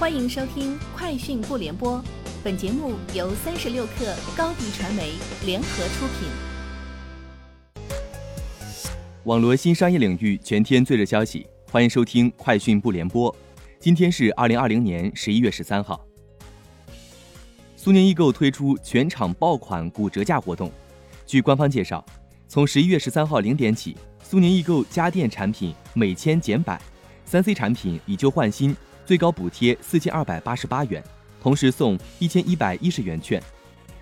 欢迎收听《快讯不联播》，本节目由三十六克高低传媒联合出品。网罗新商业领域全天最热消息，欢迎收听《快讯不联播》。今天是二零二零年十一月十三号。苏宁易购推出全场爆款骨折价活动。据官方介绍，从十一月十三号零点起，苏宁易购家电产品每千减百，三 C 产品以旧换新。最高补贴四千二百八十八元，同时送一千一百一十元券。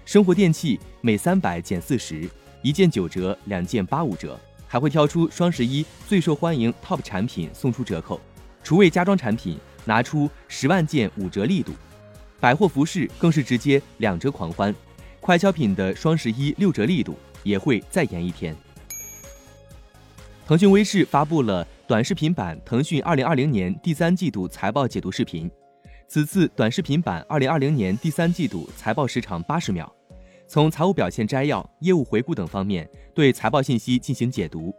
生活电器每三百减四十，一件九折，两件八五折，还会挑出双十一最受欢迎 TOP 产品送出折扣。厨卫家装产品拿出十万件五折力度，百货服饰更是直接两折狂欢。快消品的双十一六折力度也会再延一天。腾讯微视发布了。短视频版腾讯二零二零年第三季度财报解读视频，此次短视频版二零二零年第三季度财报时长八十秒，从财务表现摘要、业务回顾等方面对财报信息进行解读。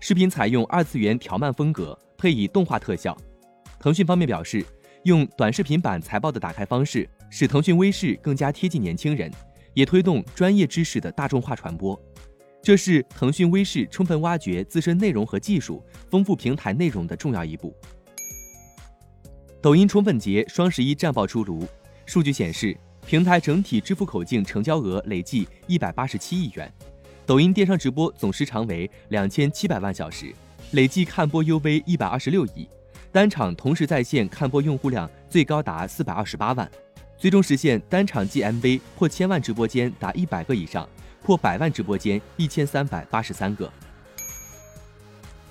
视频采用二次元条漫风格，配以动画特效。腾讯方面表示，用短视频版财报的打开方式，使腾讯微视更加贴近年轻人，也推动专业知识的大众化传播。这是腾讯微视充分挖掘自身内容和技术，丰富平台内容的重要一步。抖音宠粉节双十一战报出炉，数据显示，平台整体支付口径成交额累计一百八十七亿元，抖音电商直播总时长为两千七百万小时，累计看播 UV 一百二十六亿，单场同时在线看播用户量最高达四百二十八万，最终实现单场 GMV 破千万直播间达一百个以上。破百万直播间一千三百八十三个。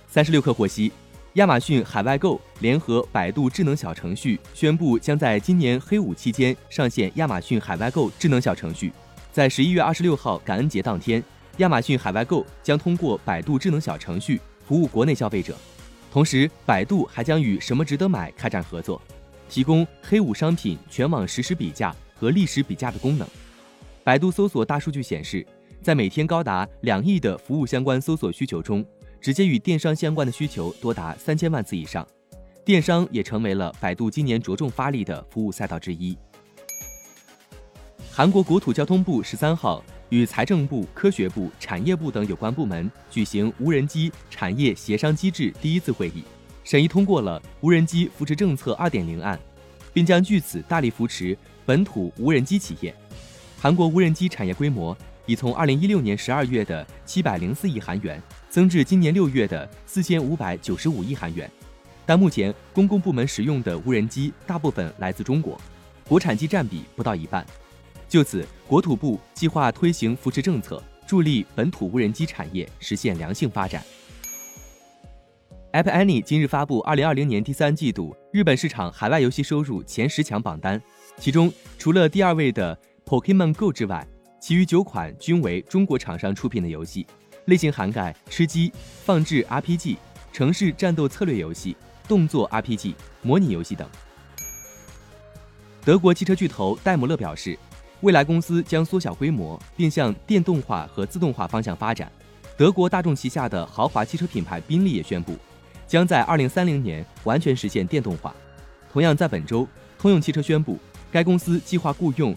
三十六氪获悉，亚马逊海外购联合百度智能小程序宣布，将在今年黑五期间上线亚马逊海外购智能小程序。在十一月二十六号感恩节当天，亚马逊海外购将通过百度智能小程序服务国内消费者。同时，百度还将与什么值得买开展合作，提供黑五商品全网实时比价和历史比价的功能。百度搜索大数据显示。在每天高达两亿的服务相关搜索需求中，直接与电商相关的需求多达三千万次以上，电商也成为了百度今年着重发力的服务赛道之一。韩国国土交通部十三号与财政部、科学部、产业部等有关部门举行无人机产业协商机制第一次会议，审议通过了无人机扶持政策二点零案，并将据此大力扶持本土无人机企业。韩国无人机产业规模。已从二零一六年十二月的七百零四亿韩元增至今年六月的四千五百九十五亿韩元，但目前公共部门使用的无人机大部分来自中国，国产机占比不到一半。就此，国土部计划推行扶持政策，助力本土无人机产业实现良性发展。App Annie 今日发布二零二零年第三季度日本市场海外游戏收入前十强榜单，其中除了第二位的 Pokemon Go 之外，其余九款均为中国厂商出品的游戏，类型涵盖吃鸡、放置 RPG、城市战斗策略游戏、动作 RPG、模拟游戏等。德国汽车巨头戴姆勒表示，未来公司将缩小规模，并向电动化和自动化方向发展。德国大众旗下的豪华汽车品牌宾利也宣布，将在二零三零年完全实现电动化。同样在本周，通用汽车宣布，该公司计划雇佣。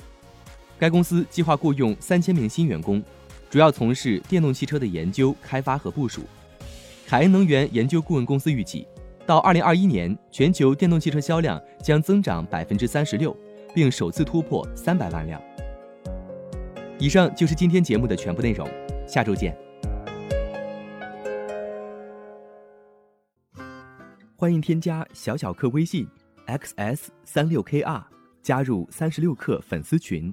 该公司计划雇佣三千名新员工，主要从事电动汽车的研究、开发和部署。凯恩能源研究顾问公司预计，到二零二一年，全球电动汽车销量将增长百分之三十六，并首次突破三百万辆。以上就是今天节目的全部内容，下周见。欢迎添加小小客微信 xs 三六 kr，加入三十六氪粉丝群。